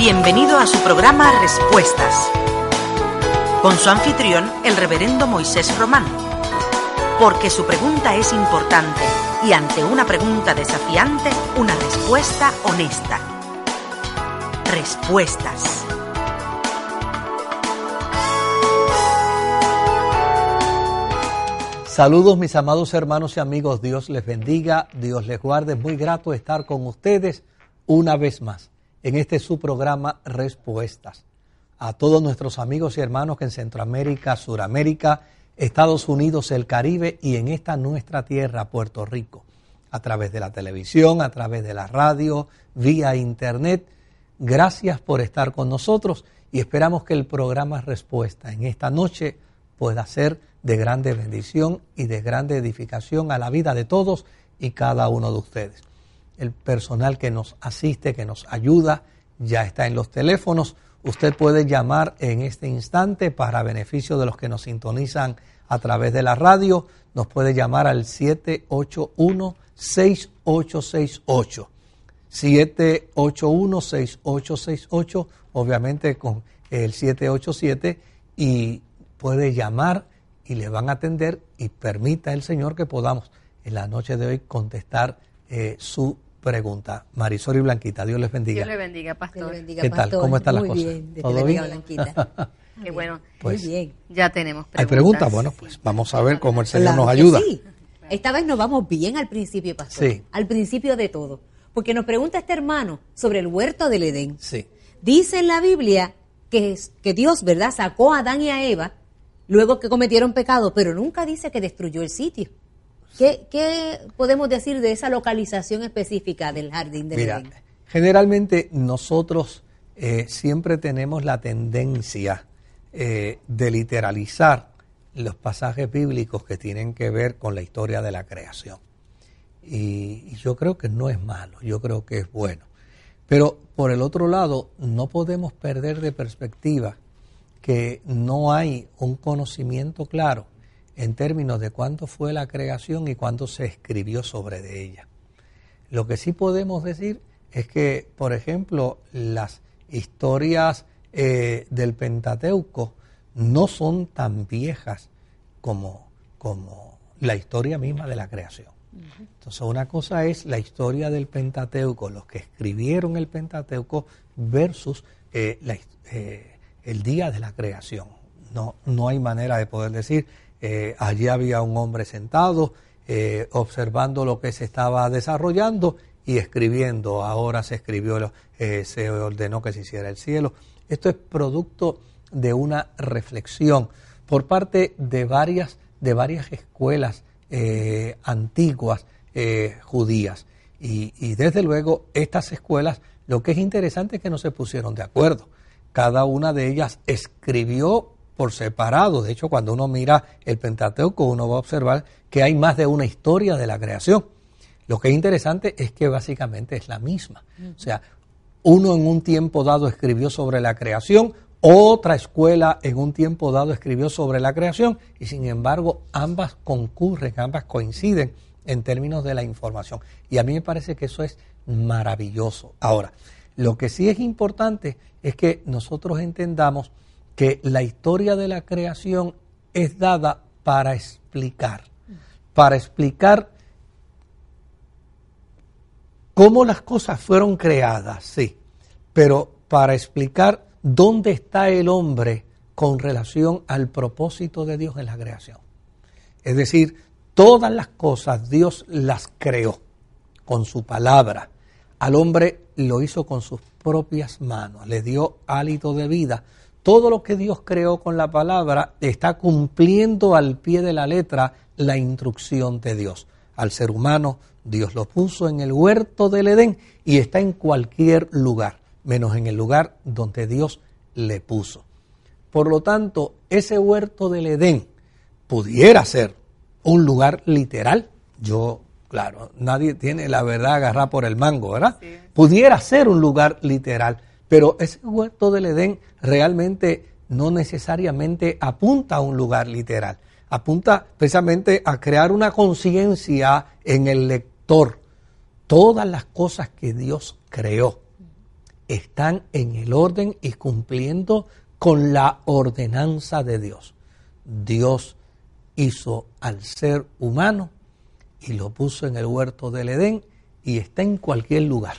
Bienvenido a su programa Respuestas, con su anfitrión, el reverendo Moisés Román. Porque su pregunta es importante y ante una pregunta desafiante, una respuesta honesta. Respuestas. Saludos mis amados hermanos y amigos, Dios les bendiga, Dios les guarde, muy grato estar con ustedes una vez más en este su programa Respuestas. A todos nuestros amigos y hermanos que en Centroamérica, Suramérica, Estados Unidos, el Caribe y en esta nuestra tierra, Puerto Rico, a través de la televisión, a través de la radio, vía internet. Gracias por estar con nosotros y esperamos que el programa Respuesta en esta noche pueda ser de grande bendición y de grande edificación a la vida de todos y cada uno de ustedes el personal que nos asiste, que nos ayuda, ya está en los teléfonos. Usted puede llamar en este instante para beneficio de los que nos sintonizan a través de la radio. Nos puede llamar al 781-6868. 781-6868, obviamente con el 787, y puede llamar y le van a atender y permita el Señor que podamos en la noche de hoy contestar eh, su pregunta. Marisol y Blanquita, Dios les bendiga. Dios les bendiga, pastor. ¿Qué tal? ¿Cómo están las cosas? Bien, ¿Todo bien? Blanquita. Qué bueno. Pues, Muy bien. Ya tenemos preguntas. ¿Hay preguntas? Bueno, pues vamos a ver cómo el Señor nos ayuda. Sí. Esta vez nos vamos bien al principio, pastor. Sí. Al principio de todo. Porque nos pregunta este hermano sobre el huerto del Edén. Sí. Dice en la Biblia que, que Dios, ¿verdad?, sacó a Adán y a Eva luego que cometieron pecado, pero nunca dice que destruyó el sitio. ¿Qué, podemos decir de esa localización específica del jardín de Mira, generalmente nosotros eh, siempre tenemos la tendencia eh, de literalizar los pasajes bíblicos que tienen que ver con la historia de la creación. Y, y yo creo que no es malo, yo creo que es bueno. Pero por el otro lado, no podemos perder de perspectiva que no hay un conocimiento claro en términos de cuánto fue la creación y cuánto se escribió sobre de ella. Lo que sí podemos decir es que, por ejemplo, las historias eh, del Pentateuco no son tan viejas como, como la historia misma de la creación. Entonces, una cosa es la historia del Pentateuco, los que escribieron el Pentateuco, versus eh, eh, el día de la creación. No, no hay manera de poder decir eh, allí había un hombre sentado eh, observando lo que se estaba desarrollando y escribiendo. Ahora se escribió, eh, se ordenó que se hiciera el cielo. Esto es producto de una reflexión por parte de varias, de varias escuelas antiguas judías. Y, y desde luego estas escuelas, lo que es interesante es que no se pusieron de acuerdo. Cada una de ellas escribió por separado. De hecho, cuando uno mira el Pentateuco, uno va a observar que hay más de una historia de la creación. Lo que es interesante es que básicamente es la misma. O sea, uno en un tiempo dado escribió sobre la creación, otra escuela en un tiempo dado escribió sobre la creación y sin embargo ambas concurren, ambas coinciden en términos de la información. Y a mí me parece que eso es maravilloso. Ahora, lo que sí es importante es que nosotros entendamos que la historia de la creación es dada para explicar, para explicar cómo las cosas fueron creadas, sí, pero para explicar dónde está el hombre con relación al propósito de Dios en la creación. Es decir, todas las cosas Dios las creó con su palabra. Al hombre lo hizo con sus propias manos, le dio hálito de vida, todo lo que Dios creó con la palabra está cumpliendo al pie de la letra la instrucción de Dios. Al ser humano, Dios lo puso en el huerto del Edén y está en cualquier lugar, menos en el lugar donde Dios le puso. Por lo tanto, ese huerto del Edén pudiera ser un lugar literal. Yo, claro, nadie tiene la verdad agarrada por el mango, ¿verdad? Pudiera ser un lugar literal pero ese huerto del Edén realmente no necesariamente apunta a un lugar literal, apunta precisamente a crear una conciencia en el lector. Todas las cosas que Dios creó están en el orden y cumpliendo con la ordenanza de Dios. Dios hizo al ser humano y lo puso en el huerto del Edén y está en cualquier lugar,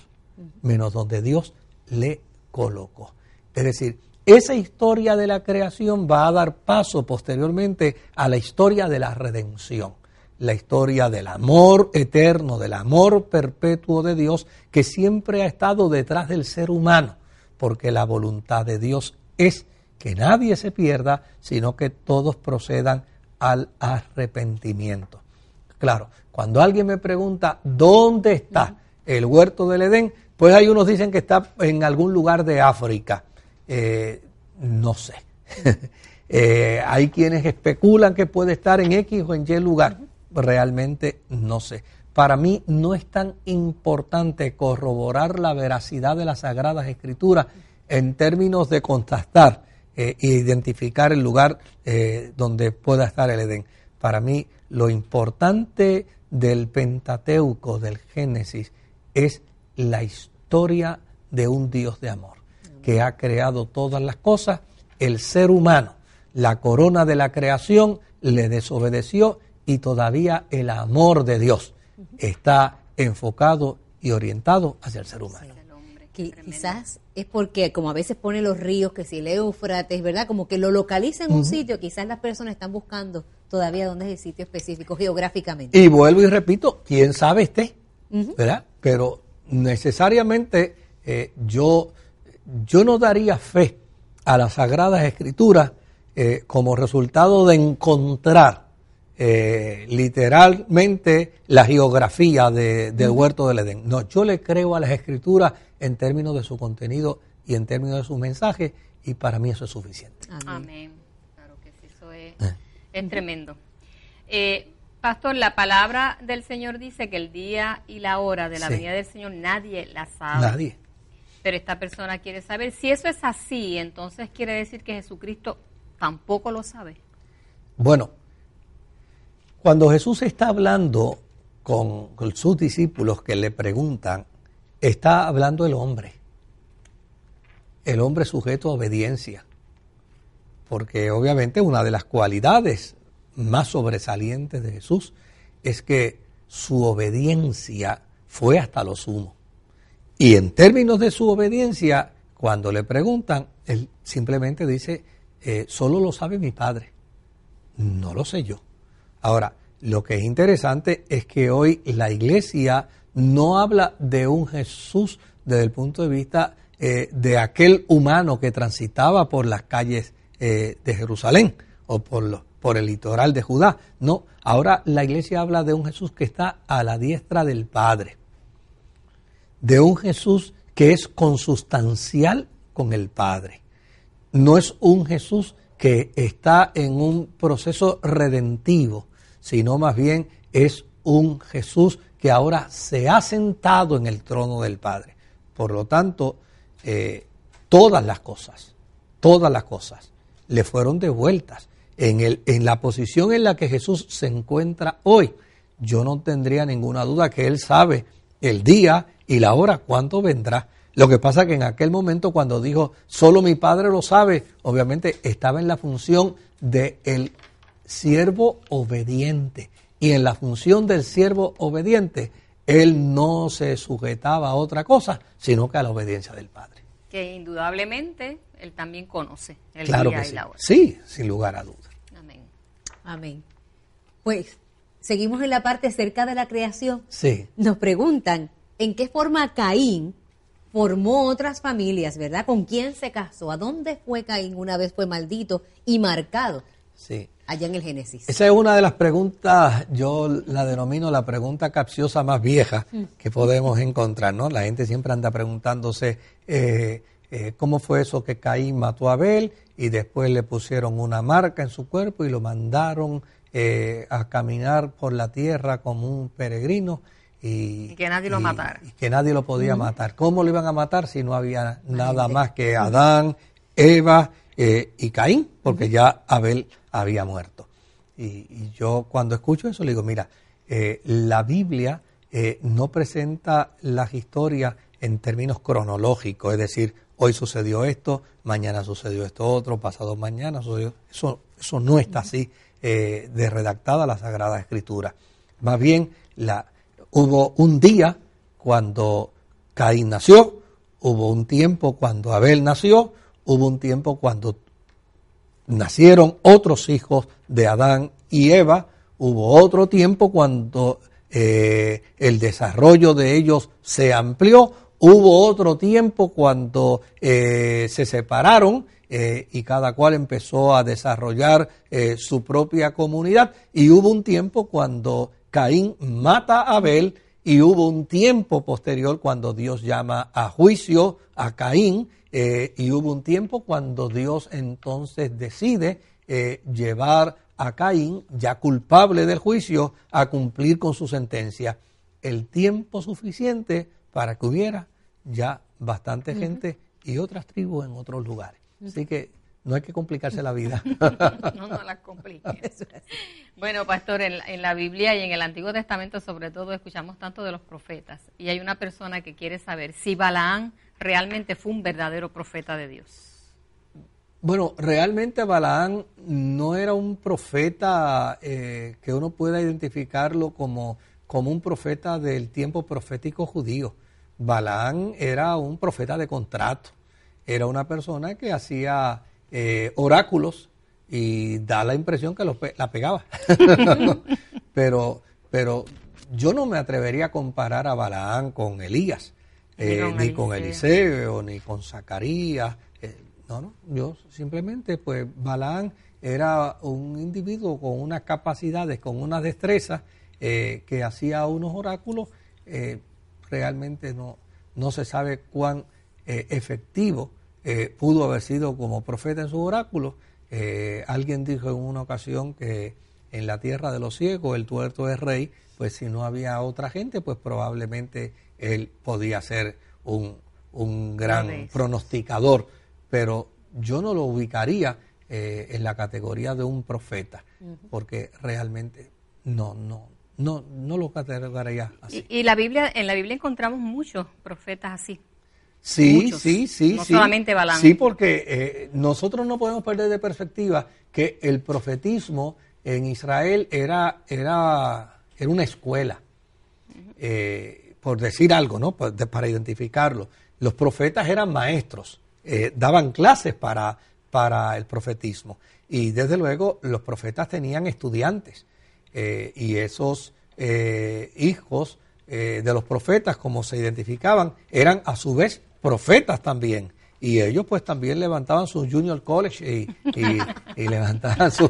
menos donde Dios le colocó. Es decir, esa historia de la creación va a dar paso posteriormente a la historia de la redención, la historia del amor eterno, del amor perpetuo de Dios que siempre ha estado detrás del ser humano, porque la voluntad de Dios es que nadie se pierda, sino que todos procedan al arrepentimiento. Claro, cuando alguien me pregunta dónde está el huerto del Edén, pues hay unos dicen que está en algún lugar de África. Eh, no sé. Eh, hay quienes especulan que puede estar en X o en Y lugar. Realmente no sé. Para mí no es tan importante corroborar la veracidad de las Sagradas Escrituras en términos de contrastar e identificar el lugar donde pueda estar el Edén. Para mí lo importante del Pentateuco, del Génesis, es la historia de un Dios de amor, que ha creado todas las cosas, el ser humano, la corona de la creación, le desobedeció y todavía el amor de Dios está enfocado y orientado hacia el ser humano. quizás es porque como a veces pone los ríos, que si el Éufrates, ¿verdad? Como que lo localiza en un sitio, quizás las personas están buscando todavía dónde es el sitio específico geográficamente. Y vuelvo y repito, quién sabe esté, ¿verdad? Pero necesariamente eh, yo, yo no daría fe a las Sagradas Escrituras eh, como resultado de encontrar eh, literalmente la geografía del huerto del Edén. No, yo le creo a las Escrituras en términos de su contenido y en términos de su mensaje y para mí eso es suficiente. Amén. Claro que sí, eso es es tremendo. Eh, pastor, la palabra del Señor dice que el día y la hora de la venida del Señor nadie la sabe. Nadie. Pero esta persona quiere saber. Si eso es así, entonces quiere decir que Jesucristo tampoco lo sabe. Bueno, cuando Jesús está hablando con, sus discípulos que le preguntan, está hablando el hombre. El hombre sujeto a obediencia porque obviamente una de las cualidades más sobresalientes de Jesús es que su obediencia fue hasta lo sumo. Y en términos de su obediencia, cuando le preguntan, él simplemente dice, eh, solo lo sabe mi Padre, no lo sé yo. Ahora, lo que es interesante es que hoy la iglesia no habla de un Jesús desde el punto de vista eh, de aquel humano que transitaba por las calles eh, de Jerusalén o por, por el litoral de Judá. No, ahora la iglesia habla de un Jesús que está a la diestra del Padre, de un Jesús que es consustancial con el Padre. No es un Jesús que está en un proceso redentivo, sino más bien es un Jesús que ahora se ha sentado en el trono del Padre. Por lo tanto, eh, todas las cosas, todas las cosas le fueron devueltas. En, el, en la posición en la que Jesús se encuentra hoy, yo no tendría ninguna duda que Él sabe el día y la hora cuándo vendrá. Lo que pasa que en aquel momento cuando dijo, solo mi Padre lo sabe, obviamente estaba en la función de el siervo obediente. Y en la función del siervo obediente, él no se sujetaba a otra cosa, sino que a la obediencia del Padre. Que indudablemente él también conoce el claro día y la hora. Sí, sin lugar a dudas. Amén. Pues seguimos en la parte cerca de la creación. Sí. Nos preguntan en qué forma Caín formó otras familias, ¿verdad? ¿Con quién se casó? ¿A dónde fue Caín una vez fue maldito y marcado? Sí. Allá en el Génesis. Esa es una de las preguntas, yo la denomino la pregunta capciosa más vieja mm. que podemos encontrar, ¿no? La gente siempre anda preguntándose, eh, eh, cómo fue eso que Caín mató a Abel y después le pusieron una marca en su cuerpo y lo mandaron eh, a caminar por la tierra como un peregrino. Y, que nadie lo matara. que nadie lo podía matar. ¿Cómo lo iban a matar si no había nada más que Adán, Eva eh, y Caín? Porque ya Abel había muerto. Y, yo cuando escucho eso le digo, mira, la Biblia no presenta las historias en términos cronológicos, es decir, hoy sucedió esto, mañana sucedió esto otro, pasado mañana sucedió. Eso, eso no está así eh, de redactada la Sagrada Escritura. Más bien, la, hubo un día cuando Caín nació, hubo un tiempo cuando Abel nació, hubo un tiempo cuando nacieron otros hijos de Adán y Eva, hubo otro tiempo cuando eh, el desarrollo de ellos se amplió, hubo otro tiempo cuando eh, se separaron eh, y cada cual empezó a desarrollar su propia comunidad y hubo un tiempo cuando Caín mata a Abel y hubo un tiempo posterior cuando Dios llama a juicio a Caín y hubo un tiempo cuando Dios entonces decide llevar a Caín, ya culpable del juicio, a cumplir con su sentencia. El tiempo suficiente para que hubiera ya bastante gente y otras tribus en otros lugares. Así que no hay que complicarse la vida. no, no la compliques. bueno, pastor, en, en, la Biblia y en el Antiguo Testamento sobre todo escuchamos tanto de los profetas y hay una persona que quiere saber si Balaán realmente fue un verdadero profeta de Dios. Bueno, realmente Balaán no era un profeta eh, que uno pueda identificarlo como, como un profeta del tiempo profético judío. Balaán era un profeta de contrato, era una persona que hacía eh, oráculos y da la impresión que la pegaba. pero, pero yo no me atrevería a comparar a Balaán con Elías, ni con, eh, Eliseo, ni con Zacarías no, no, yo simplemente, pues Balaán era un individuo con unas capacidades, con unas destrezas eh, que hacía unos oráculos, eh, realmente no, no se sabe cuán eh, efectivo pudo haber sido como profeta en su oráculo. alguien dijo en una ocasión que en la tierra de los ciegos el tuerto es rey, pues si no había otra gente, pues probablemente él podía ser un, un gran pronosticador. Pero yo no lo ubicaría eh, en la categoría de un profeta, porque realmente no, no, no, no lo catalogaría así. Y, la Biblia, en la Biblia encontramos muchos profetas así. Sí, sí, sí, no sí. solamente Balán. Sí, porque eh, nosotros no podemos perder de perspectiva que el profetismo en Israel era, era, era una escuela, eh, por decir algo, ¿no? para identificarlo. Los profetas eran maestros eh, daban clases para, para el profetismo. Y desde luego los profetas tenían estudiantes eh, y esos eh, hijos de los profetas, como se identificaban, eran a su vez profetas también. Y ellos pues también levantaban su junior college y, y, levantaban sus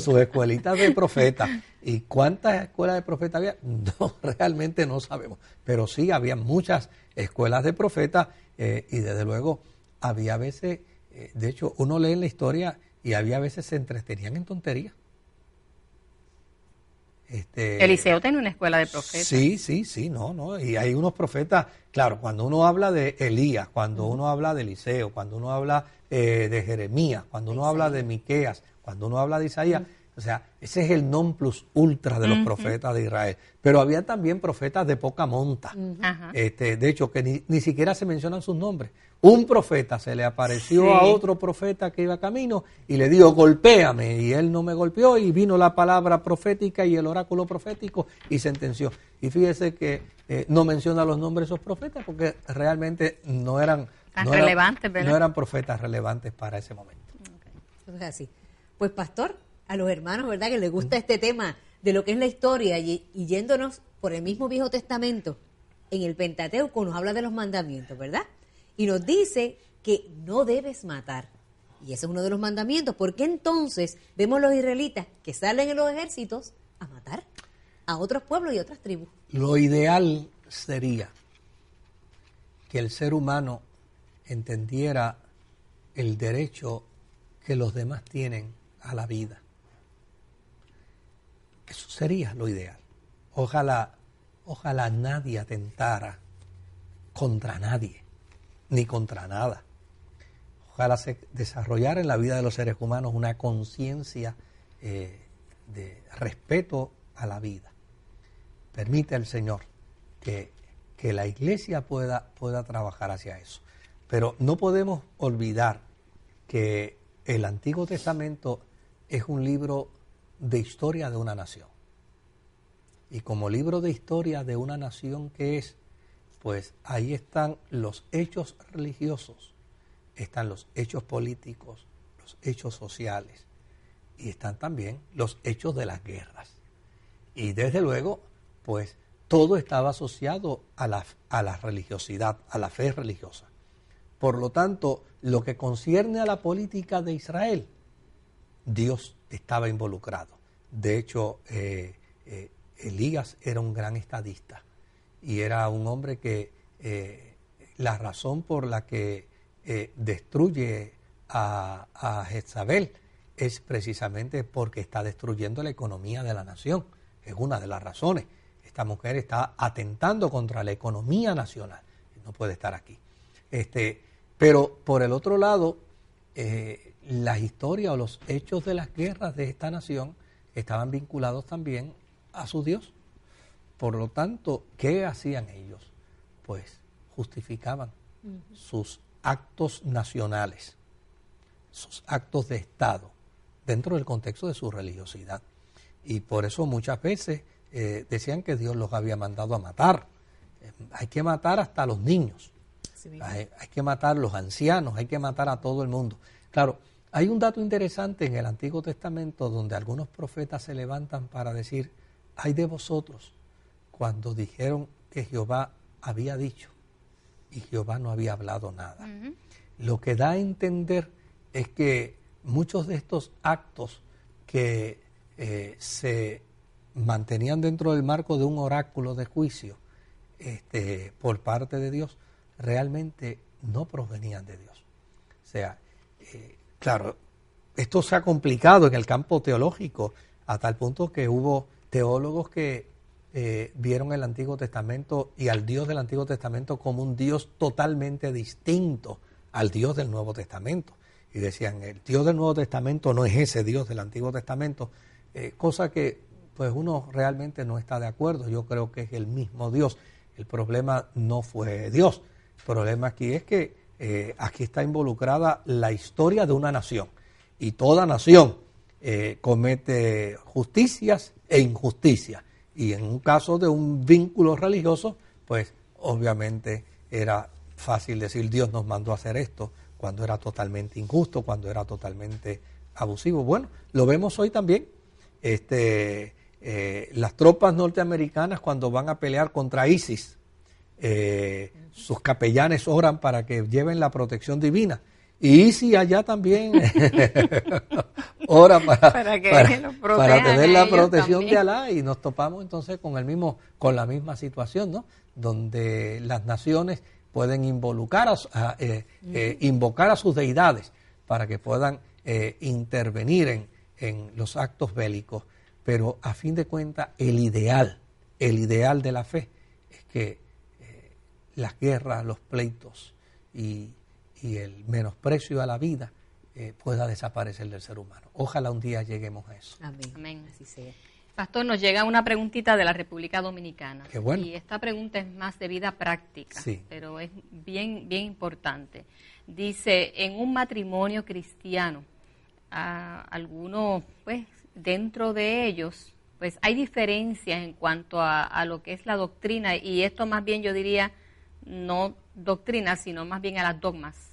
su, escuelitas de profetas. ¿Y cuántas escuelas de profetas había? No, realmente no sabemos. Pero sí, había muchas escuelas de profetas eh, y desde luego había veces, eh, de hecho uno lee en la historia y había veces se entretenían en tonterías. Este, Eliseo tiene una escuela de profetas. Sí, sí, sí, no, no. Y hay unos profetas, claro, cuando uno habla de Elías, cuando uno habla de Eliseo, cuando uno habla eh, de Jeremías, cuando uno habla de Miqueas, cuando uno habla de Isaías, o sea, ese es el non plus ultra de los profetas de Israel. Pero había también profetas de poca monta. este, de hecho, que ni, siquiera se mencionan sus nombres. Un profeta se le apareció a otro profeta que iba camino y le dijo, golpéame. Y él no me golpeó y vino la palabra profética y el oráculo profético y sentenció. Y fíjese que eh, no menciona los nombres de esos profetas porque realmente no eran, no relevantes, eran, no eran profetas relevantes para ese momento. así. Pues pastor, a los hermanos, ¿verdad? Que les gusta este tema de lo que es la historia y, yéndonos por el mismo Viejo Testamento, en el Pentateuco nos habla de los mandamientos, ¿verdad? Y nos dice que no debes matar. Y ese es uno de los mandamientos. ¿Por qué entonces vemos los israelitas que salen en los ejércitos a matar a otros pueblos y otras tribus? Lo ideal sería que el ser humano entendiera el derecho que los demás tienen a la vida. Eso sería lo ideal. Ojalá, ojalá nadie atentara contra nadie, ni contra nada. Ojalá se desarrollara en la vida de los seres humanos una conciencia eh, de respeto a la vida. Permite al Señor que que la iglesia pueda, pueda trabajar hacia eso. Pero no podemos olvidar que el Antiguo Testamento es un libro de historia de una nación. Y como libro de historia de una nación que es, pues ahí están los hechos religiosos, están los hechos políticos, los hechos sociales y están también los hechos de las guerras. Y desde luego, pues todo estaba asociado a la, a la religiosidad, a la fe religiosa. Por lo tanto, lo que concierne a la política de Israel, Dios estaba involucrado. De hecho, eh, eh, Elías era un gran estadista y era un hombre que eh, la razón por la que destruye a, a Jezabel es precisamente porque está destruyendo la economía de la nación. Es una de las razones. Esta mujer está atentando contra la economía nacional. No puede estar aquí. Este, pero por el otro lado, eh, las historias o los hechos de las guerras de esta nación estaban vinculados también a su Dios. Por lo tanto, ¿qué hacían ellos? Pues justificaban sus actos nacionales, sus actos de Estado, dentro del contexto de su religiosidad. Y por eso muchas veces eh, decían que Dios los había mandado a matar. Eh, hay que matar hasta a los niños. Hay, que matar a los ancianos, hay que matar a todo el mundo. Claro, hay un dato interesante en el Antiguo Testamento donde algunos profetas se levantan para decir, hay de vosotros, cuando dijeron que Jehová había dicho y Jehová no había hablado nada. Lo que da a entender es que muchos de estos actos que eh, se mantenían dentro del marco de un oráculo de juicio este, por parte de Dios, realmente no provenían de Dios. O sea, eh, claro, esto se ha complicado en el campo teológico a tal punto que hubo teólogos que eh, vieron el Antiguo Testamento y al Dios del Antiguo Testamento como un Dios totalmente distinto al Dios del Nuevo Testamento. Y decían, el Dios del Nuevo Testamento no es ese Dios del Antiguo Testamento, eh, cosa que pues uno realmente no está de acuerdo. Yo creo que es el mismo Dios. El problema no fue Dios. El problema aquí es que eh, aquí está involucrada la historia de una nación. Y toda nación comete justicias e injusticias. Y en un caso de un vínculo religioso, pues obviamente era fácil decir Dios nos mandó a hacer esto cuando era totalmente injusto, cuando era totalmente abusivo. Bueno, lo vemos hoy también este, eh, las tropas norteamericanas cuando van a pelear contra ISIS, eh, sus capellanes oran para que lleven la protección divina. Y ISIS allá también ora para, para, tener la protección de Alá y nos topamos entonces con el mismo con la misma situación, ¿no? Donde las naciones pueden involucrar a, eh, invocar a sus deidades para que puedan intervenir en, en los actos bélicos, pero a fin de cuentas el ideal, el ideal de la fe es que eh, las guerras, los pleitos y, el menosprecio a la vida eh, pueda desaparecer del ser humano. Ojalá un día lleguemos a eso. Amén. Así sea. Pastor, nos llega una preguntita de la República Dominicana. Qué bueno. Y esta pregunta es más de vida práctica, pero es bien, bien importante. Dice, en un matrimonio cristiano, a algunos, pues, dentro de ellos, pues hay diferencias en cuanto a, lo que es la doctrina y esto más bien yo diría no doctrina, sino más bien a las dogmas.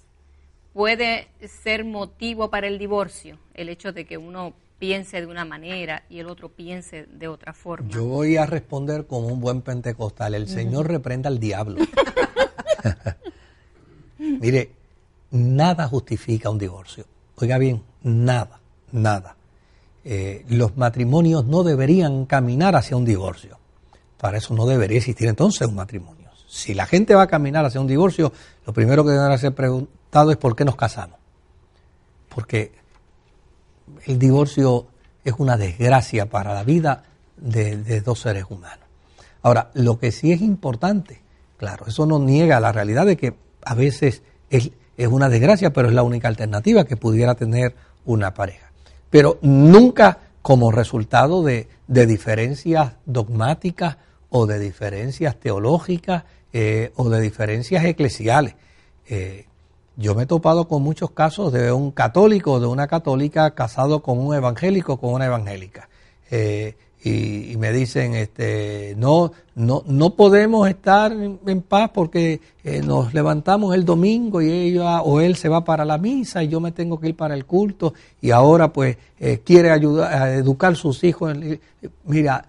Puede ser motivo para el divorcio el hecho de que uno piense de una manera y el otro piense de otra forma. Yo voy a responder como un buen pentecostal, el Señor reprenda al diablo. Mire, nada justifica un divorcio. Oiga bien, nada, nada. Eh, los matrimonios no deberían caminar hacia un divorcio. Para eso no debería existir entonces un matrimonio. Si la gente va a caminar hacia un divorcio, lo primero que deberá ser es por qué nos casamos. Porque el divorcio es una desgracia para la vida de, dos seres humanos. Ahora, lo que sí es importante, claro, eso no niega la realidad de que a veces es, es una desgracia, pero es la única alternativa que pudiera tener una pareja. Pero nunca como resultado de, diferencias dogmáticas o de diferencias teológicas eh, o de diferencias eclesiales. Eh, yo me he topado con muchos casos de un católico de una católica casado con un evangélico con una evangélica. Eh, y, me dicen, este, no, no, no podemos estar en, paz porque eh, nos levantamos el domingo y ella o él se va para la misa y yo me tengo que ir para el culto y ahora pues eh, quiere ayudar a educar sus hijos. Mira,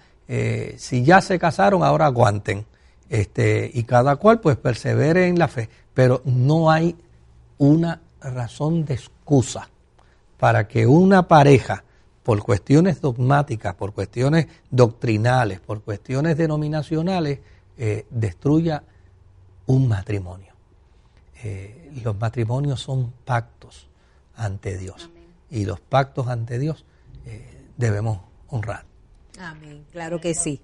si ya se casaron, ahora aguanten. Este, y cada cual pues persevere en la fe, pero no hay una razón de excusa para que una pareja, por cuestiones dogmáticas, por cuestiones doctrinales, por cuestiones denominacionales, eh, destruya un matrimonio. Eh, los matrimonios son pactos ante Dios y los pactos ante Dios eh, debemos honrar. Amén, claro que sí.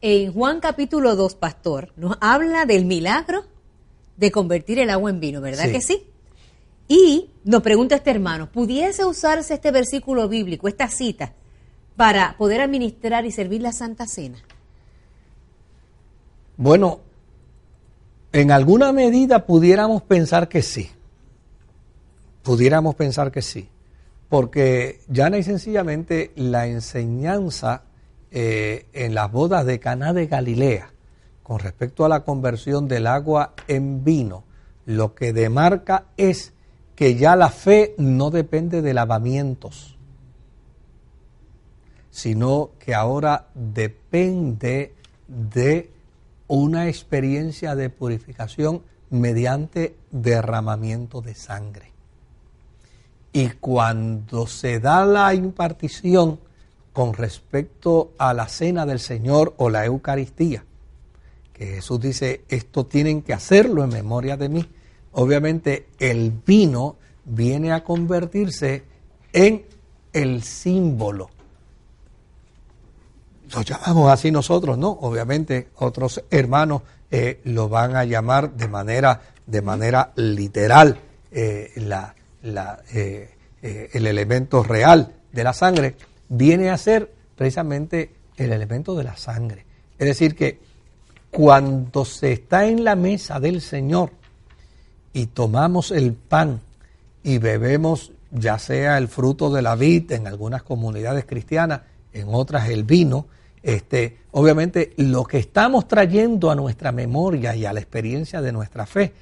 En Juan capítulo 2, pastor, nos habla del milagro de convertir el agua en vino, ¿verdad que sí? Y nos pregunta este hermano, ¿pudiese usarse este versículo bíblico, esta cita, para poder administrar y servir la Santa Cena? Bueno, en alguna medida pudiéramos pensar que sí. Pudiéramos pensar que sí. Porque ya y sencillamente la enseñanza eh, en las bodas de Caná de Galilea con respecto a la conversión del agua en vino, lo que demarca es que ya la fe no depende de lavamientos, sino que ahora depende de una experiencia de purificación mediante derramamiento de sangre. Y cuando se da la impartición con respecto a la cena del Señor o la Eucaristía, que Jesús dice, esto tienen que hacerlo en memoria de mí, obviamente el vino viene a convertirse en el símbolo. Lo llamamos así nosotros, ¿no? Obviamente otros hermanos eh, lo van a llamar de manera, de manera literal eh, la, eh, el elemento real de la sangre, viene a ser precisamente el elemento de la sangre. Es decir, que cuando se está en la mesa del Señor, y tomamos el pan y bebemos ya sea el fruto de la vid en algunas comunidades cristianas, en otras el vino, este, obviamente lo que estamos trayendo a nuestra memoria y a la experiencia de nuestra fe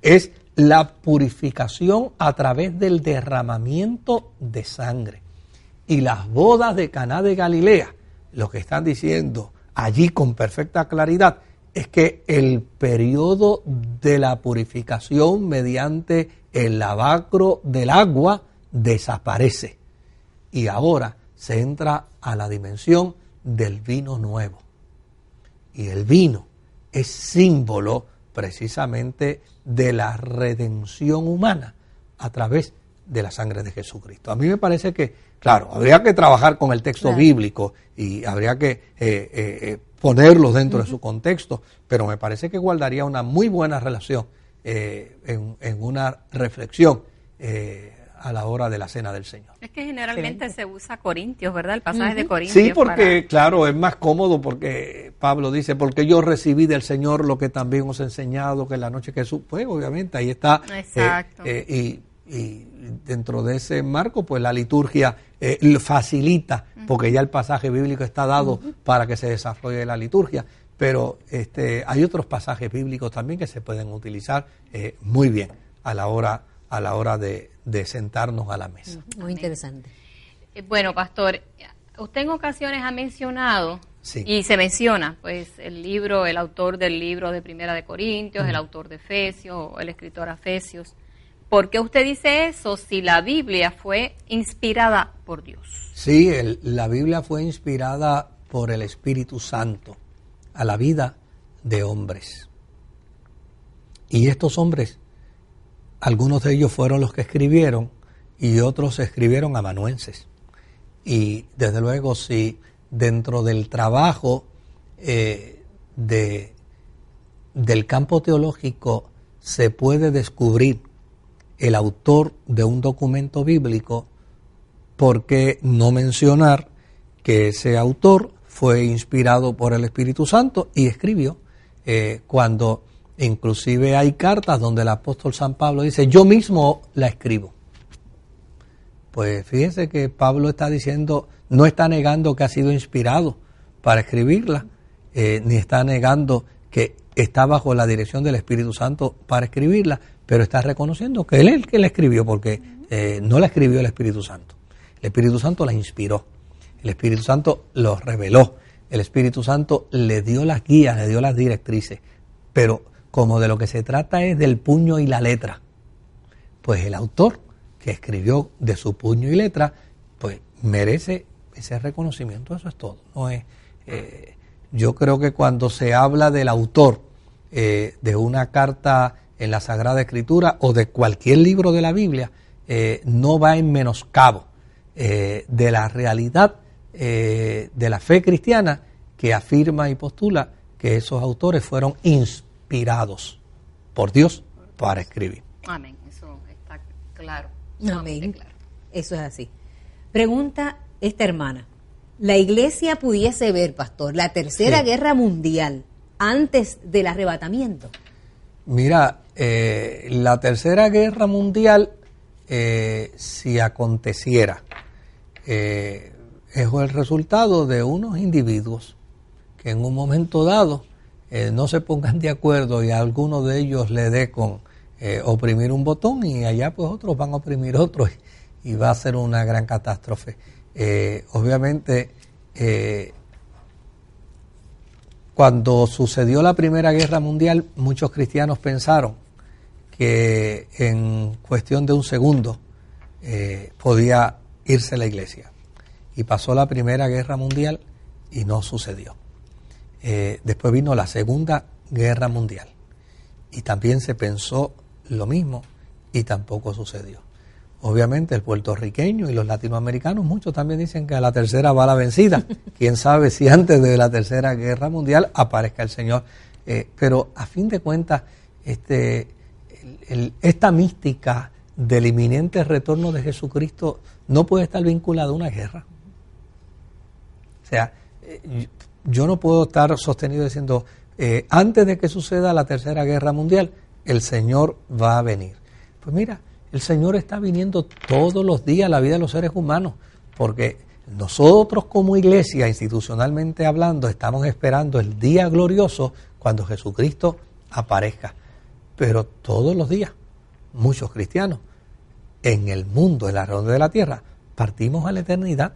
es la purificación a través del derramamiento de sangre. Y las bodas de Caná de Galilea, lo que están diciendo allí con perfecta claridad, es que el periodo de la purificación mediante el lavacro del agua desaparece y ahora se entra a la dimensión del vino nuevo. Y el vino es símbolo precisamente de la redención humana a través de la sangre de Jesucristo. A mí me parece que, claro, habría que trabajar con el texto bíblico y habría que eh, eh, eh, ponerlos dentro de su contexto, pero me parece que guardaría una muy buena relación eh, en, una reflexión eh, a la hora de la cena del Señor. Es que generalmente se usa Corintios, ¿verdad? El pasaje de Corintios. Sí, porque claro, es más cómodo porque Pablo dice, porque yo recibí del Señor lo que también os he enseñado, que la noche que su pues obviamente ahí está. Eh, Exacto. y, y dentro de ese marco, pues la liturgia eh, facilita, porque ya el pasaje bíblico está dado para que se desarrolle la liturgia, pero este, hay otros pasajes bíblicos también que se pueden utilizar eh, muy bien a la hora, a la hora de, sentarnos a la mesa. Muy interesante. Eh, bueno, pastor, usted en ocasiones ha mencionado Y se menciona, pues, el libro, el autor del libro de Primera de Corintios, el autor de Efesios, el escritor Efesios. ¿Por qué usted dice eso si la Biblia fue inspirada por Dios? Sí, la Biblia fue inspirada por el Espíritu Santo a la vida de hombres. Y estos hombres, algunos de ellos fueron los que escribieron y otros escribieron amanuenses. Y desde luego, si dentro del trabajo eh, de, del campo teológico se puede descubrir el autor de un documento bíblico, ¿por qué no mencionar que ese autor fue inspirado por el Espíritu Santo y escribió? Eh, cuando Inclusive hay cartas donde el apóstol San Pablo dice, yo mismo la escribo. Pues fíjense que Pablo está diciendo, no está negando que ha sido inspirado para escribirla, eh, ni está negando que está bajo la dirección del Espíritu Santo para escribirla, pero está reconociendo que él es el que la escribió, porque eh, no la escribió el Espíritu Santo. El Espíritu Santo la inspiró, el Espíritu Santo lo reveló, el Espíritu Santo le dio las guías, le dio las directrices, pero como de lo que se trata es del puño y la letra, pues el autor que escribió de su puño y letra, pues merece ese reconocimiento, eso es todo. No es, eh, yo creo que cuando se habla del autor eh, de una carta en la Sagrada Escritura o de cualquier libro de la Biblia, eh, no va en menoscabo de la realidad de la fe cristiana que afirma y postula que esos autores fueron inspirados por Dios para escribir. Amén, eso está claro. Amén. Eso es así. Pregunta esta hermana. ¿La iglesia pudiese ver, pastor, la tercera guerra mundial antes del arrebatamiento? Mira, eh, la tercera guerra mundial, eh, si aconteciera, eh, es el resultado de unos individuos que en un momento dado no se pongan de acuerdo y a alguno de ellos le dé con oprimir un botón y allá pues otros van a oprimir otros y va a ser una gran catástrofe. Eh, obviamente, eh, cuando sucedió la Primera Guerra Mundial, muchos cristianos pensaron que en cuestión de un segundo eh, podía irse la iglesia. Y pasó la Primera Guerra Mundial y no sucedió. después vino la Segunda Guerra Mundial y también se pensó lo mismo y tampoco sucedió. Obviamente el puertorriqueño y los latinoamericanos, muchos también dicen que a la tercera va la vencida. Quién sabe si antes de la tercera guerra mundial aparezca el Señor. Eh, pero a fin de cuentas, este, esta mística del inminente retorno de Jesucristo no puede estar vinculada a una guerra. O sea, eh, yo no puedo estar sostenido diciendo, eh, antes de que suceda la tercera guerra mundial, el Señor va a venir. Pues mira, el Señor está viniendo todos los días a la vida de los seres humanos, porque nosotros como iglesia, institucionalmente hablando, estamos esperando el día glorioso cuando Jesucristo aparezca. Pero todos los días, muchos cristianos en el mundo, en la redonda de la tierra, partimos a la eternidad.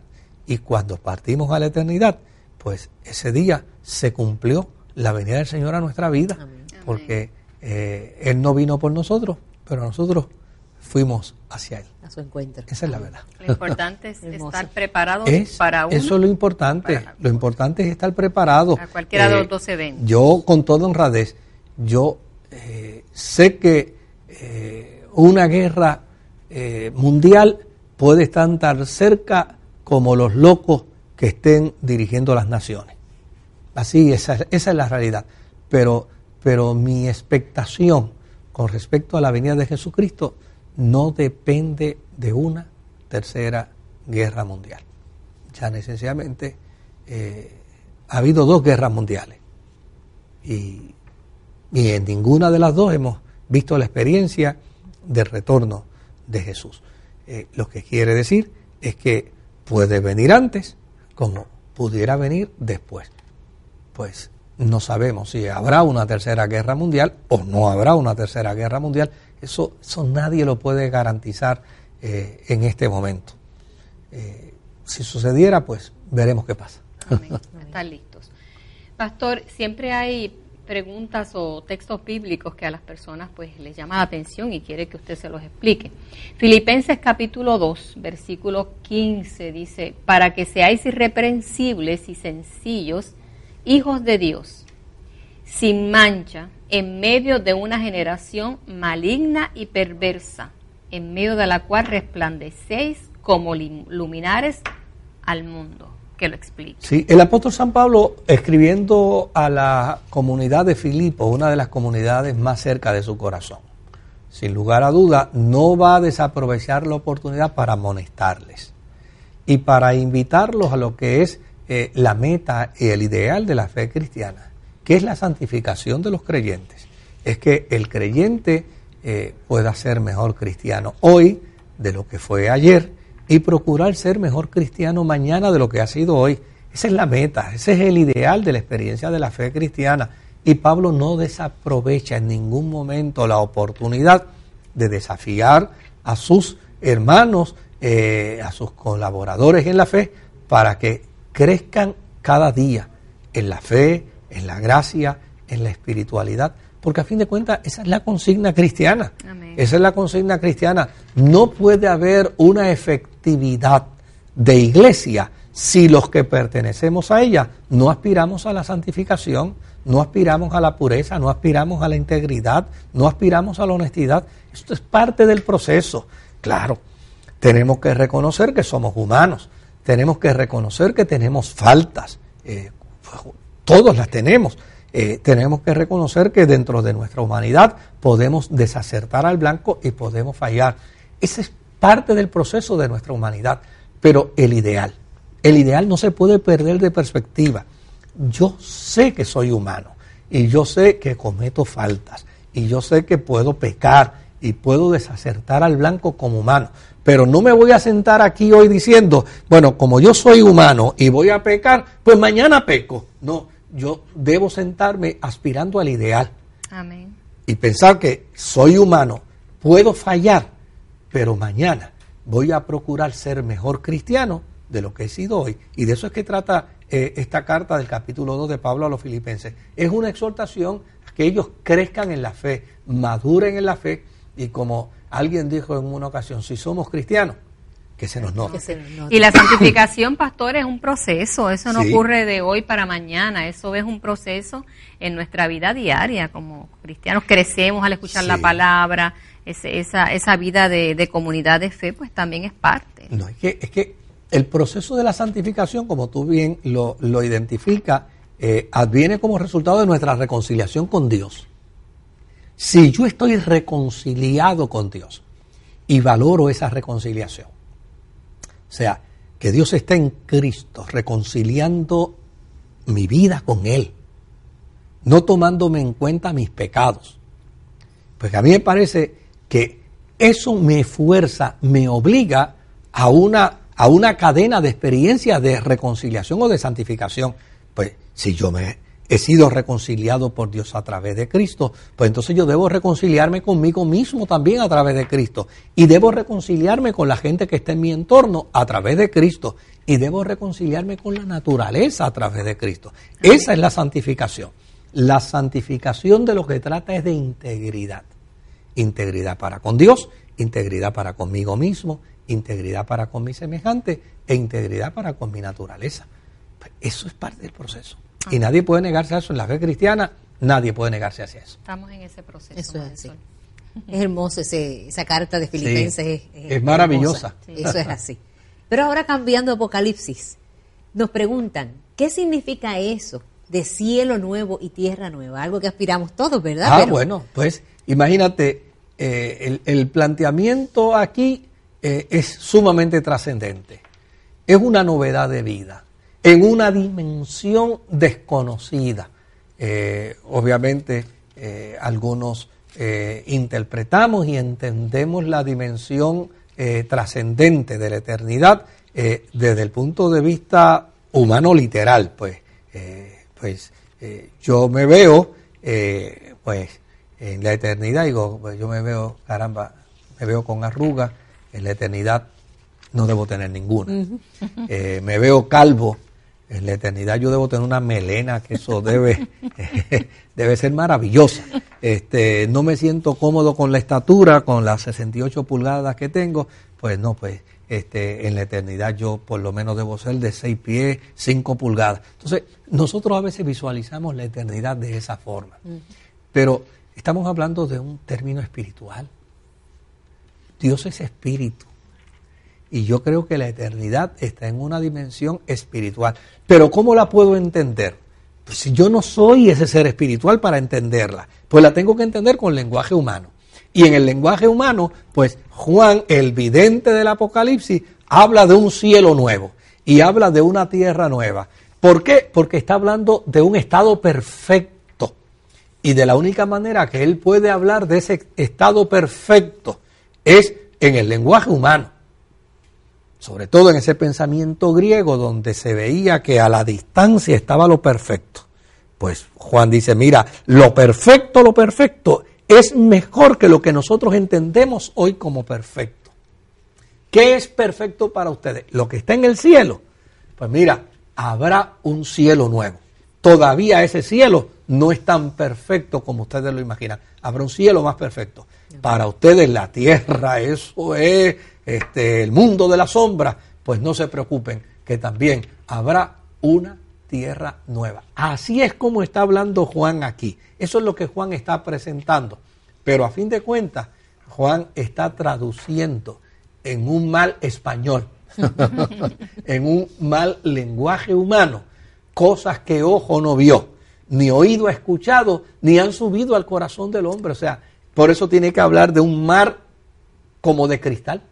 Y cuando partimos a la eternidad, pues ese día se cumplió la venida del Señor a nuestra vida, porque eh, Él no vino por nosotros, pero nosotros fuimos hacia Él. A su encuentro. Esa es la verdad. Lo importante es estar preparados para uno. Eso es lo importante. Lo importante es estar preparado. A cualquiera de los eh, dos eventos. Yo, con toda honradez, yo eh, sé que eh, una guerra mundial puede estar tan cerca como los locos que estén dirigiendo las naciones. Así, esa, esa es la realidad. Pero, pero mi expectación con respecto a la venida de Jesucristo no depende de una tercera guerra mundial. Ya necesariamente eh, ha habido dos guerras mundiales y, en ninguna de las dos hemos visto la experiencia del retorno de Jesús. Eh, lo que quiere decir es que puede venir antes como pudiera venir después. Pues no sabemos si habrá una tercera guerra mundial o no habrá una tercera guerra mundial eso, eso nadie lo puede garantizar eh, en este momento. Eh, si sucediera, pues veremos qué pasa. Están listos. Pastor, siempre hay preguntas o textos bíblicos que a las personas pues les llama la atención y quiere que usted se los explique. Filipenses capítulo 2, versículo 15 dice, para que seáis irreprensibles y sencillos, hijos de Dios, sin mancha, en medio de una generación maligna y perversa, en medio de la cual resplandecéis como luminares al mundo. Que lo explique. Sí, el apóstol San Pablo, escribiendo a la comunidad de Filipo, una de las comunidades más cerca de su corazón, sin lugar a duda, no va a desaprovechar la oportunidad para amonestarles y para invitarlos a lo que es eh, la meta y el ideal de la fe cristiana que es la santificación de los creyentes. es que el creyente eh, pueda ser mejor cristiano hoy de lo que fue ayer y procurar ser mejor cristiano mañana de lo que ha sido hoy. Esa es la meta, ese es el ideal de la experiencia de la fe cristiana. Y Pablo no desaprovecha en ningún momento la oportunidad de desafiar a sus hermanos, eh, a sus colaboradores en la fe, para que crezcan cada día en la fe, en la gracia, en la espiritualidad, porque a fin de cuentas esa es la consigna cristiana. Esa es la consigna cristiana. No puede haber una efectividad de iglesia si los que pertenecemos a ella no aspiramos a la santificación, no aspiramos a la pureza, no aspiramos a la integridad, no aspiramos a la honestidad. Esto es parte del proceso. Claro, tenemos que reconocer que somos humanos, tenemos que reconocer que tenemos faltas, eh, todos las tenemos. Eh, tenemos que reconocer que dentro de nuestra humanidad podemos desacertar al blanco y podemos fallar. Ese es parte del proceso de nuestra humanidad. Pero el ideal, el ideal no se puede perder de perspectiva. Yo sé que soy humano y yo sé que cometo faltas y yo sé que puedo pecar y puedo desacertar al blanco como humano. Pero no me voy a sentar aquí hoy diciendo, bueno, como yo soy humano y voy a pecar, pues mañana peco. No, yo debo sentarme aspirando al ideal. Amén. Y pensar que soy humano, puedo fallar, pero mañana voy a procurar ser mejor cristiano de lo que he sido hoy. Y de eso es que trata eh, esta carta del capítulo 2 de Pablo a los filipenses. Es una exhortación a que ellos crezcan en la fe, maduren en la fe y como alguien dijo en una ocasión, si somos cristianos, que se nos note. Y la santificación, pastor, es un proceso, eso no ocurre de hoy para mañana, eso es un proceso en nuestra vida diaria, como cristianos. Crecemos al escuchar la palabra, esa, esa vida de, comunidad de fe, pues también es parte. No, es que, es que el proceso de la santificación, como tú bien lo, lo identificas, eh, adviene como resultado de nuestra reconciliación con Dios. Si yo estoy reconciliado con Dios y valoro esa reconciliación, o sea, que Dios está en Cristo reconciliando mi vida con Él, no tomándome en cuenta mis pecados, pues a mí me parece que eso me fuerza, me obliga a una, a una cadena de experiencias de reconciliación o de santificación. Pues si yo me he sido reconciliado por Dios a través de Cristo, pues entonces yo debo reconciliarme conmigo mismo también a través de Cristo. Y debo reconciliarme con la gente que está en mi entorno a través de Cristo. Y debo reconciliarme con la naturaleza a través de Cristo. Esa es la santificación. La santificación de lo que trata es de integridad. Integridad para con Dios, integridad para conmigo mismo, integridad para con mi semejante e integridad para con mi naturaleza. Pues eso es parte del proceso. Y nadie puede negarse a eso. En la fe cristiana, nadie puede negarse hacia eso. Estamos en ese proceso. Eso es Es hermoso esa carta de Filipenses. es, maravillosa. Eso es así. Pero ahora cambiando Apocalipsis, nos preguntan, ¿qué significa eso de cielo nuevo y tierra nueva? Algo que aspiramos todos, ¿verdad? Ah, bueno, pues imagínate, eh, el, planteamiento aquí eh, es sumamente trascendente. Es una novedad de vida en una dimensión desconocida. Eh, obviamente, eh, algunos eh, interpretamos y entendemos la dimensión trascendente de la eternidad desde el punto de vista humano literal. Pues, pues yo me veo, pues, en la eternidad, digo, pues yo me veo, caramba, me veo con arrugas, en la eternidad no debo tener ninguna. me veo calvo, en la eternidad yo debo tener una melena, que eso debe, debe ser maravillosa. Este, no me siento cómodo con la estatura, con las 68 pulgadas que tengo, pues no, pues este, en la eternidad yo por lo menos debo ser de 6 pies, 5 pulgadas. Entonces, nosotros a veces visualizamos la eternidad de esa forma, pero estamos hablando de un término espiritual. Dios es espíritu. Y yo creo que la eternidad está en una dimensión espiritual. Pero ¿cómo la puedo entender? Pues si yo no soy ese ser espiritual para entenderla, pues la tengo que entender con lenguaje humano. Y en el lenguaje humano, pues Juan, el vidente del Apocalipsis, habla de un cielo nuevo y habla de una tierra nueva. ¿Por qué? Porque está hablando de un estado perfecto. Y de la única manera que él puede hablar de ese estado perfecto es en el lenguaje humano. Sobre todo en ese pensamiento griego donde se veía que a la distancia estaba lo perfecto. Pues Juan dice, mira, lo perfecto, lo perfecto es mejor que lo que nosotros entendemos hoy como perfecto. ¿Qué es perfecto para ustedes? Lo que está en el cielo. Pues mira, habrá un cielo nuevo. Todavía ese cielo no es tan perfecto como ustedes lo imaginan. Habrá un cielo más perfecto. Para ustedes la tierra, eso es este, el mundo de la sombra. Pues no se preocupen, que también habrá una tierra nueva. Así es como está hablando Juan aquí. Eso es lo que Juan está presentando. Pero a fin de cuentas, Juan está traduciendo en un mal español, en un mal lenguaje humano, cosas que ojo no vio, ni oído ha escuchado, ni han subido al corazón del hombre. O sea, por eso tiene que hablar de un mar como de cristal.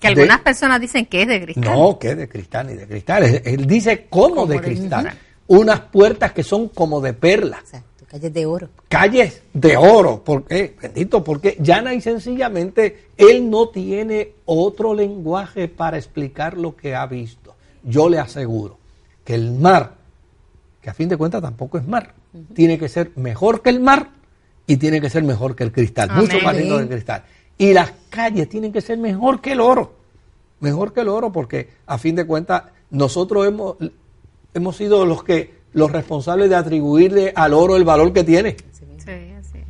Que algunas personas dicen que es de cristal. No, que es de cristal ni de cristal. Él dice como, de, cristal. Unas puertas que son como de perlas. Exacto, calles de oro. Calles de oro. ¿Por qué? Bendito, porque llana y sencillamente él no tiene otro lenguaje para explicar lo que ha visto. Yo le aseguro que el mar, que a fin de cuentas tampoco es mar, tiene que ser mejor que el mar y tiene que ser mejor que el cristal, mucho más lindo que el cristal. Y las calles tienen que ser mejor que el oro. Mejor que el oro porque a fin de cuentas nosotros hemos, hemos sido los que los responsables de atribuirle al oro el valor que tiene.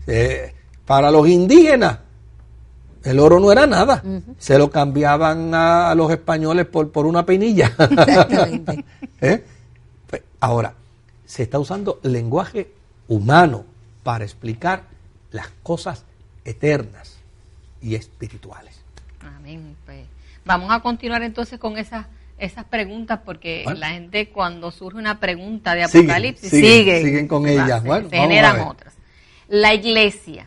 Eh, para los indígenas el oro no era nada. Se lo cambiaban a, los españoles por, por una peinilla. ¿Eh? Pues, ahora, se está usando lenguaje humano para explicar las cosas eternas y espirituales. Amén. Pues, vamos a continuar entonces con esas esas preguntas porque la gente cuando surge una pregunta de Apocalipsis sigue, siguen, con ellas. generan otras. La iglesia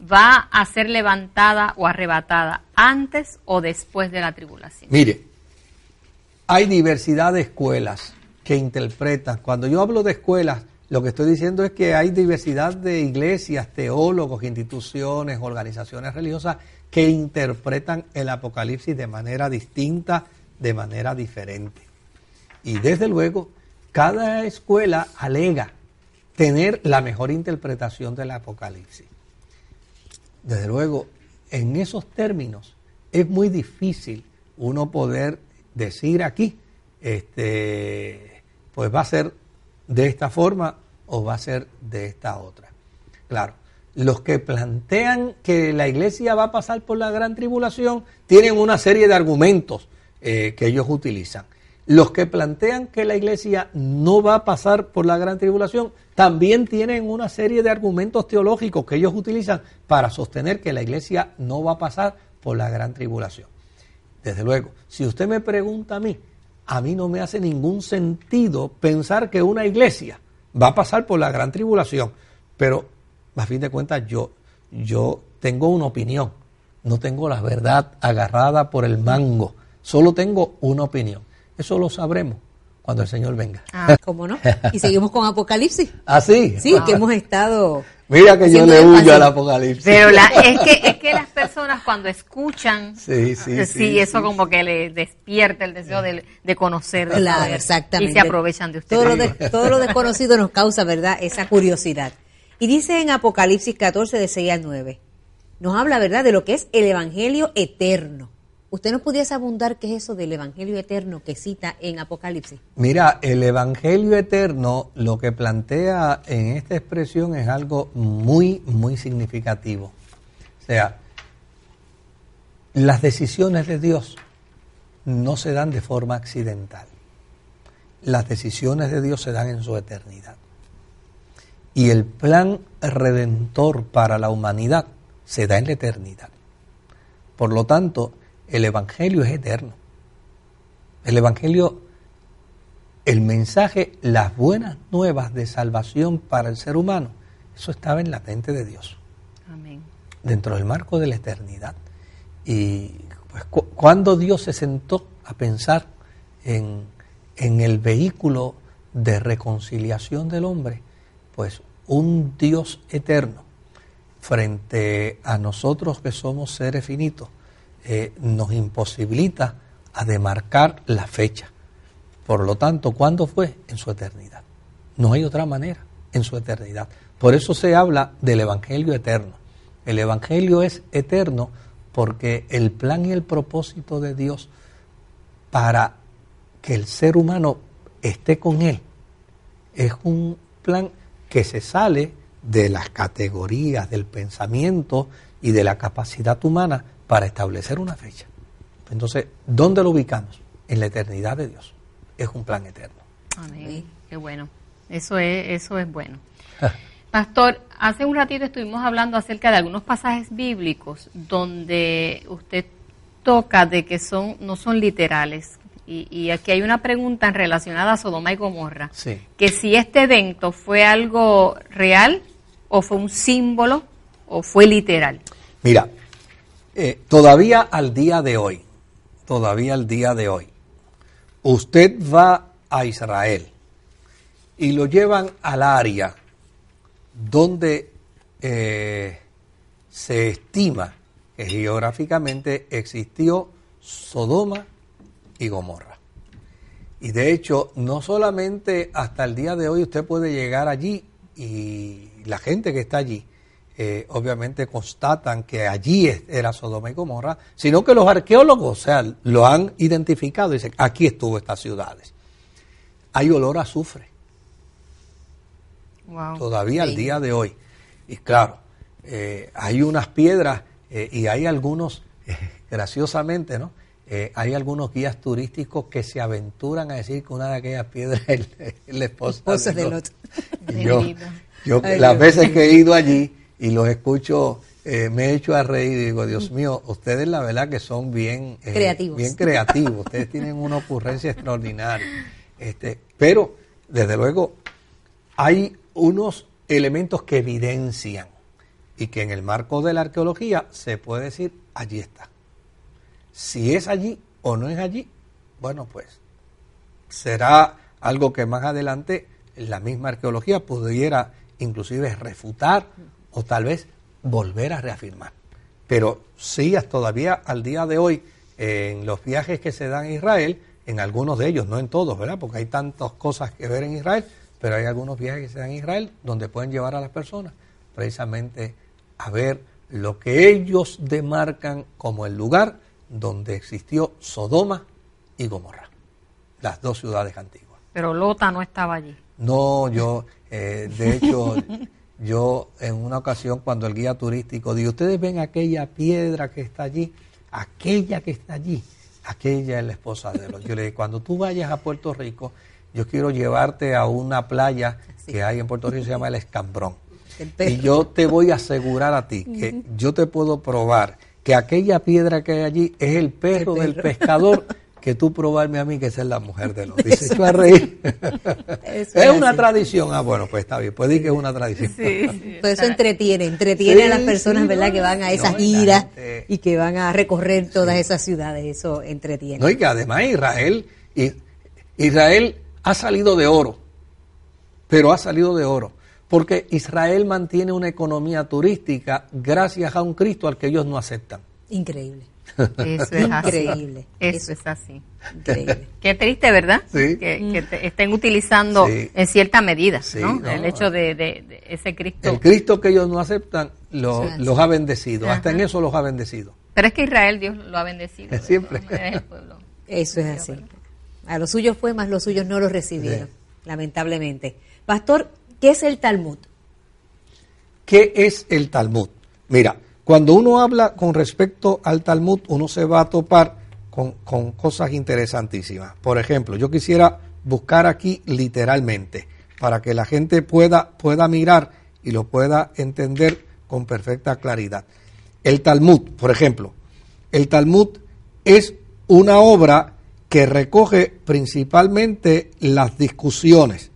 va a ser levantada o arrebatada antes o después de la tribulación. Mire, hay diversidad de escuelas que interpretan. Cuando yo hablo de escuelas, lo que estoy diciendo es que hay diversidad de iglesias, teólogos, instituciones, organizaciones religiosas que interpretan el Apocalipsis de manera distinta, de manera diferente. Y desde luego, cada escuela alega tener la mejor interpretación del Apocalipsis. Desde luego, en esos términos es muy difícil uno poder decir aquí, este, pues va a ser de esta forma o va a ser de esta otra. Claro, los que plantean que la iglesia va a pasar por la gran tribulación tienen una serie de argumentos eh, que ellos utilizan. Los que plantean que la iglesia no va a pasar por la gran tribulación también tienen una serie de argumentos teológicos que ellos utilizan para sostener que la iglesia no va a pasar por la gran tribulación. Desde luego, si usted me pregunta a mí, a mí no me hace ningún sentido pensar que una iglesia va a pasar por la gran tribulación, pero a fin de cuentas yo, yo tengo una opinión, no tengo la verdad agarrada por el mango, solo tengo una opinión. Eso lo sabremos cuando el Señor venga. Ah, ¿cómo no? Y seguimos con Apocalipsis. ¿Ah, sí? Sí, que hemos estado Mira que yo le huyo al apocalipsis. Pero la, es, que, es que las personas cuando escuchan, sí, sí, sí, eso como que le despierta el deseo de, de conocer. claro, exactamente. Y se aprovechan de usted. Todo lo, de, todo lo desconocido nos causa, ¿verdad? Esa curiosidad. Y dice en Apocalipsis 14, de 6 al 9, nos habla, ¿verdad?, de lo que es el Evangelio eterno. ¿Usted nos pudiese abundar qué es eso del Evangelio eterno que cita en Apocalipsis? Mira, el Evangelio eterno lo que plantea en esta expresión es algo muy, muy significativo. O sea, las decisiones de Dios no se dan de forma accidental. Las decisiones de Dios se dan en su eternidad. Y el plan redentor para la humanidad se da en la eternidad. Por lo tanto, el Evangelio es eterno. El Evangelio, el mensaje, las buenas nuevas de salvación para el ser humano, eso estaba en la mente de Dios. Amén. Dentro del marco de la eternidad. Y pues, cuando Dios se sentó a pensar en, en el vehículo de reconciliación del hombre, pues un Dios eterno frente a nosotros que somos seres finitos eh, nos imposibilita a demarcar la fecha. Por lo tanto, ¿cuándo fue? En su eternidad. No hay otra manera, en su eternidad. Por eso se habla del Evangelio eterno. El Evangelio es eterno porque el plan y el propósito de Dios para que el ser humano esté con Él es un plan que se sale de las categorías del pensamiento y de la capacidad humana para establecer una fecha. Entonces, ¿dónde lo ubicamos? En la eternidad de Dios. Es un plan eterno. Amén. Qué bueno. Eso es, eso es bueno. Pastor, hace un ratito estuvimos hablando acerca de algunos pasajes bíblicos donde usted toca de que son no son literales. Y, aquí hay una pregunta relacionada a Sodoma y Gomorra. Sí. Que si este evento fue algo real o fue un símbolo o fue literal. Mira, eh, todavía al día de hoy, todavía al día de hoy, usted va a Israel y lo llevan al área donde eh, se estima que geográficamente existió Sodoma y Gomorra. Y de hecho, no solamente hasta el día de hoy usted puede llegar allí y la gente que está allí, eh, obviamente constatan que allí era Sodoma y Gomorra, sino que los arqueólogos, o sea, lo han identificado y dicen, aquí estuvo estas ciudades. Hay olor a azufre. Todavía al día de hoy. Y claro, eh, hay unas piedras eh, y hay algunos, graciosamente, ¿no? hay algunos guías turísticos que se aventuran a decir que una de aquellas piedras es, la esposa, del otro. Yo, yo las veces que he ido allí, y los escucho, eh, me he hecho a reír y digo, Dios mío, ustedes la verdad que son bien eh, creativos. Bien creativos, ustedes tienen una ocurrencia extraordinaria. Este, pero, desde luego, hay unos elementos que evidencian y que en el marco de la arqueología se puede decir, allí está. Si es allí o no es allí, bueno, pues será algo que más adelante la misma arqueología pudiera inclusive refutar o tal vez volver a reafirmar. Pero sí, todavía al día de hoy, en los viajes que se dan en Israel, en algunos de ellos, no en todos, ¿verdad? Porque hay tantas cosas que ver en Israel, pero hay algunos viajes que se dan en Israel donde pueden llevar a las personas precisamente a ver lo que ellos demarcan como el lugar donde existió Sodoma y Gomorra, las dos ciudades antiguas. Pero Lota no estaba allí. No, yo, eh, de hecho, yo en una ocasión cuando el guía turístico dijo, ustedes ven aquella piedra que está allí, aquella que está allí, aquella es la esposa de los. Yo le dije, cuando tú vayas a Puerto Rico, yo quiero llevarte a una playa que hay en Puerto Rico, se llama el Escambrón. y yo te voy a asegurar a ti que yo te puedo probar que aquella piedra que hay allí es el perro. del pescador que tú probarme a mí que esa es la mujer de los. Dice, a reír. es, una tradición. Ah, bueno, pues está bien. Pues di que es una tradición. Sí, pues eso entretiene, entretiene a las personas, ¿verdad? que van a esas giras y que van a recorrer todas esas ciudades. Eso entretiene. No, y que además Israel, Israel ha salido de oro, pero ha salido de oro. Porque Israel mantiene una economía turística gracias a un Cristo al que ellos no aceptan. Increíble. Eso es Increíble. Eso, es así. Increíble. Qué triste, ¿verdad? Que, estén utilizando en cierta medida ¿no? el hecho de, ese Cristo. El Cristo que ellos no aceptan los ha bendecido. Hasta en eso los ha bendecido. Pero es que Israel Dios lo ha bendecido. Siempre. Eso es así. A los suyos fue, más los suyos no los recibieron, lamentablemente. Pastor, ¿qué es el Talmud? ¿Qué es el Talmud? Mira, cuando uno habla con respecto al Talmud, uno se va a topar con, cosas interesantísimas. Por ejemplo, yo quisiera buscar aquí literalmente, para que la gente pueda, pueda mirar y lo pueda entender con perfecta claridad. El Talmud, por ejemplo, el Talmud es una obra que recoge principalmente las discusiones.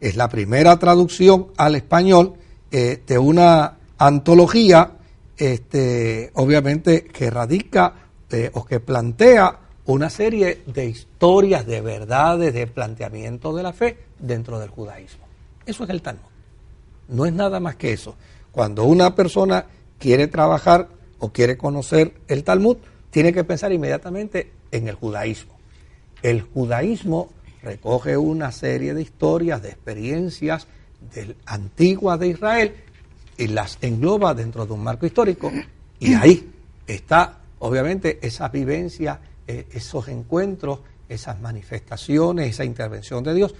Es la primera traducción al español eh, de una antología este, obviamente que radica eh, o que plantea una serie de historias, de verdades, de planteamiento de la fe dentro del judaísmo. Eso es el Talmud. No es nada más que eso. Cuando una persona quiere trabajar o quiere conocer el Talmud, tiene que pensar inmediatamente en el judaísmo. El judaísmo recoge una serie de historias, de experiencias del antiguas de Israel y las engloba dentro de un marco histórico y ahí está obviamente esa vivencia, eh, esos encuentros, esas manifestaciones, esa intervención de Dios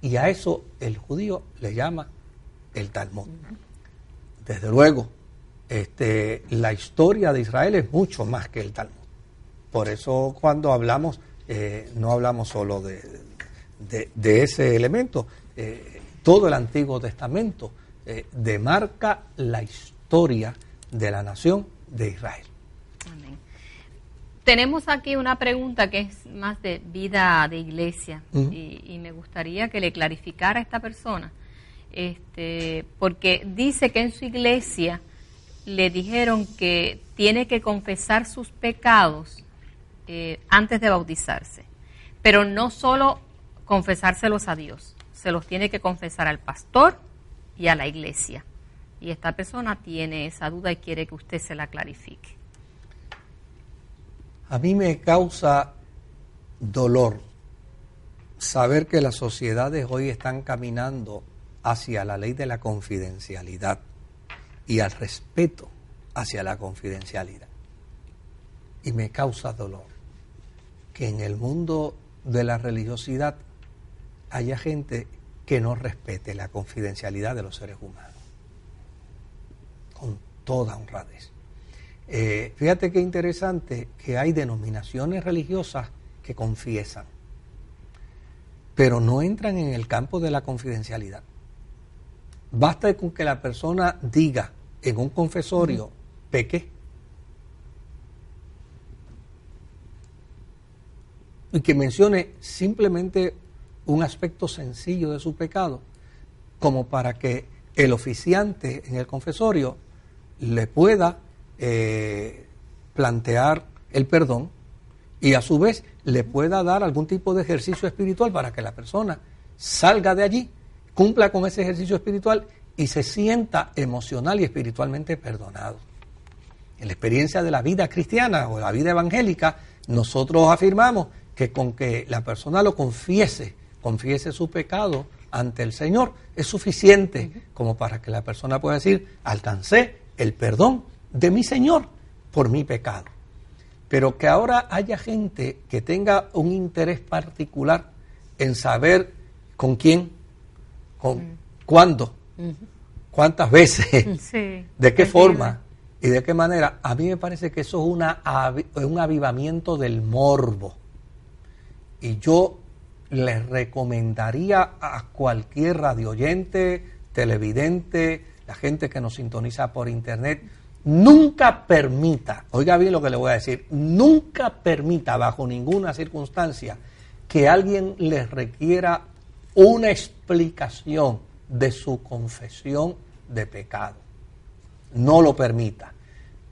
y a eso el judío le llama el Talmud. Desde luego, este, la historia de Israel es mucho más que el Talmud. Por eso cuando hablamos, eh, no hablamos solo de, de, ese elemento. Eh, todo el Antiguo Testamento eh, demarca la historia de la nación de Israel. Tenemos aquí una pregunta que es más de vida de iglesia y, me gustaría que le clarificara a esta persona, este, porque dice que en su iglesia le dijeron que tiene que confesar sus pecados eh, antes de bautizarse, pero no solo confesárselos a Dios, se los tiene que confesar al pastor y a la iglesia. Y esta persona tiene esa duda y quiere que usted se la clarifique. A mí me causa dolor saber que las sociedades hoy están caminando hacia la ley de la confidencialidad y al respeto hacia la confidencialidad. Y me causa dolor que en el mundo de la religiosidad haya gente que no respete la confidencialidad de los seres humanos. Con toda honradez. Eh, fíjate qué interesante que hay denominaciones religiosas que confiesan, pero no entran en el campo de la confidencialidad. Basta con que la persona diga en un confesorio, peque, y que mencione simplemente un aspecto sencillo de su pecado, como para que el oficiante en el confesorio le pueda eh, plantear el perdón y a su vez le pueda dar algún tipo de ejercicio espiritual para que la persona salga de allí, cumpla con ese ejercicio espiritual y se sienta emocional y espiritualmente perdonado. En la experiencia de la vida cristiana o la vida evangélica, nosotros afirmamos que con que la persona lo confiese confiese su pecado ante el Señor, es suficiente como para que la persona pueda decir, alcancé el perdón de mi Señor por mi pecado. Pero que ahora haya gente que tenga un interés particular en saber con quién, con cuándo, cuántas veces, de qué forma y de qué manera, a mí me parece que eso es una, un avivamiento del morbo. Y yo les recomendaría a cualquier radioyente, televidente, la gente que nos sintoniza por internet, nunca permita, oiga bien lo que le voy a decir, nunca permita bajo ninguna circunstancia que alguien les requiera una explicación de su confesión de pecado. No lo permita,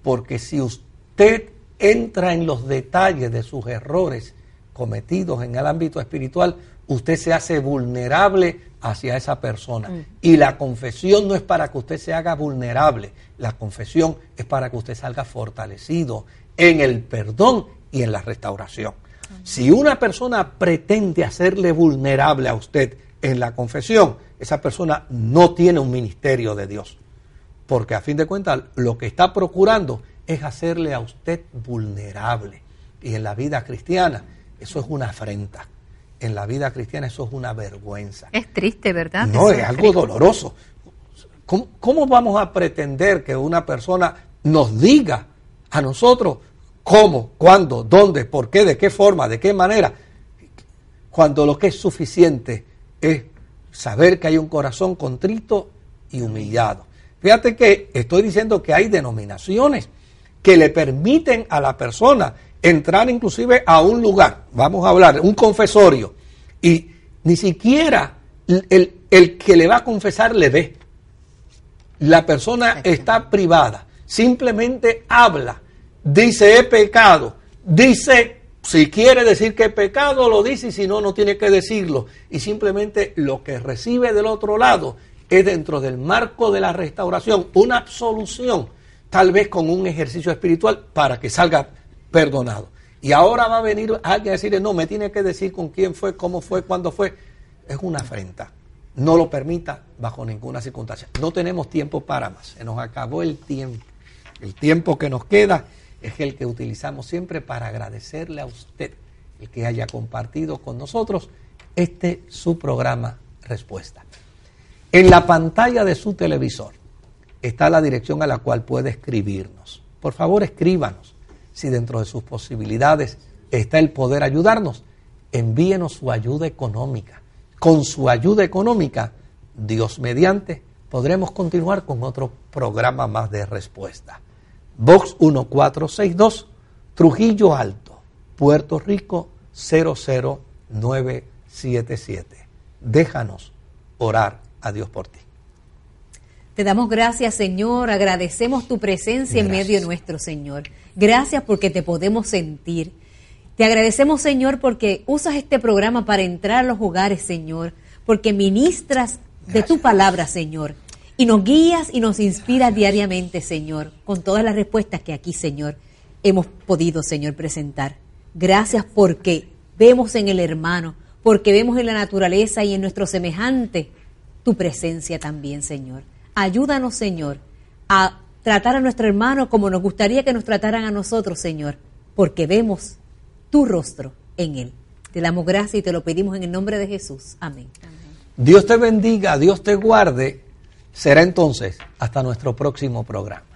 porque si usted entra en los detalles de sus errores, cometidos en el ámbito espiritual, usted se hace vulnerable hacia esa persona. Mm. Y la confesión no es para que usted se haga vulnerable, la confesión es para que usted salga fortalecido en el perdón y en la restauración. Si una persona pretende hacerle vulnerable a usted en la confesión, esa persona no tiene un ministerio de Dios. Porque a fin de cuentas lo que está procurando es hacerle a usted vulnerable. Y en la vida cristiana eso es una afrenta. En la vida cristiana eso es una vergüenza. Es triste, ¿verdad? No, es, algo doloroso. ¿Cómo, vamos a pretender que una persona nos diga a nosotros cómo, cuándo, dónde, por qué, de qué forma, de qué manera, cuando lo que es suficiente es saber que hay un corazón contrito y humillado? Fíjate que estoy diciendo que hay denominaciones que le permiten a la persona entrar inclusive a un lugar, vamos a hablar, un confesorio, y ni siquiera el, que le va a confesar le ve. La persona está privada, simplemente habla, dice he pecado, dice si quiere decir que he pecado, lo dice y si no, no tiene que decirlo. Y simplemente lo que recibe del otro lado es dentro del marco de la restauración, una absolución, tal vez con un ejercicio espiritual para que salga perdonado. Y ahora va a venir alguien a decirle, no, me tiene que decir con quién fue, cómo fue, cuándo fue. Es una afrenta. No lo permita bajo ninguna circunstancia. No tenemos tiempo para más. Se nos acabó el tiempo. El tiempo que nos queda es el que utilizamos siempre para agradecerle a usted el que haya compartido con nosotros este su programa Respuesta. En la pantalla de su televisor está la dirección a la cual puede escribirnos. Por favor, escríbanos. Si dentro de sus posibilidades está el poder ayudarnos, envíenos su ayuda económica. Con su ayuda económica, Dios mediante, podremos continuar con otro programa más de respuesta. Box 1462, Trujillo Alto, Puerto Rico 00977. Déjanos orar a Dios por ti. Te damos gracias, Señor. Agradecemos tu presencia en medio nuestro, Señor. Gracias porque te podemos sentir. Te agradecemos, Señor, porque usas este programa para entrar a los hogares, Señor, porque ministras de tu palabra, Señor. Y nos guías y nos inspiras diariamente, Señor, con todas las respuestas que aquí, Señor, hemos podido, Señor, presentar. Gracias porque vemos en el hermano, porque vemos en la naturaleza y en nuestro semejante tu presencia también, Señor. Ayúdanos, Señor, a tratar a nuestro hermano como nos gustaría que nos trataran a nosotros, Señor, porque vemos tu rostro en él. Te damos gracias y te lo pedimos en el nombre de Jesús. Amén. Dios te bendiga, Dios te guarde. Será entonces hasta nuestro próximo programa.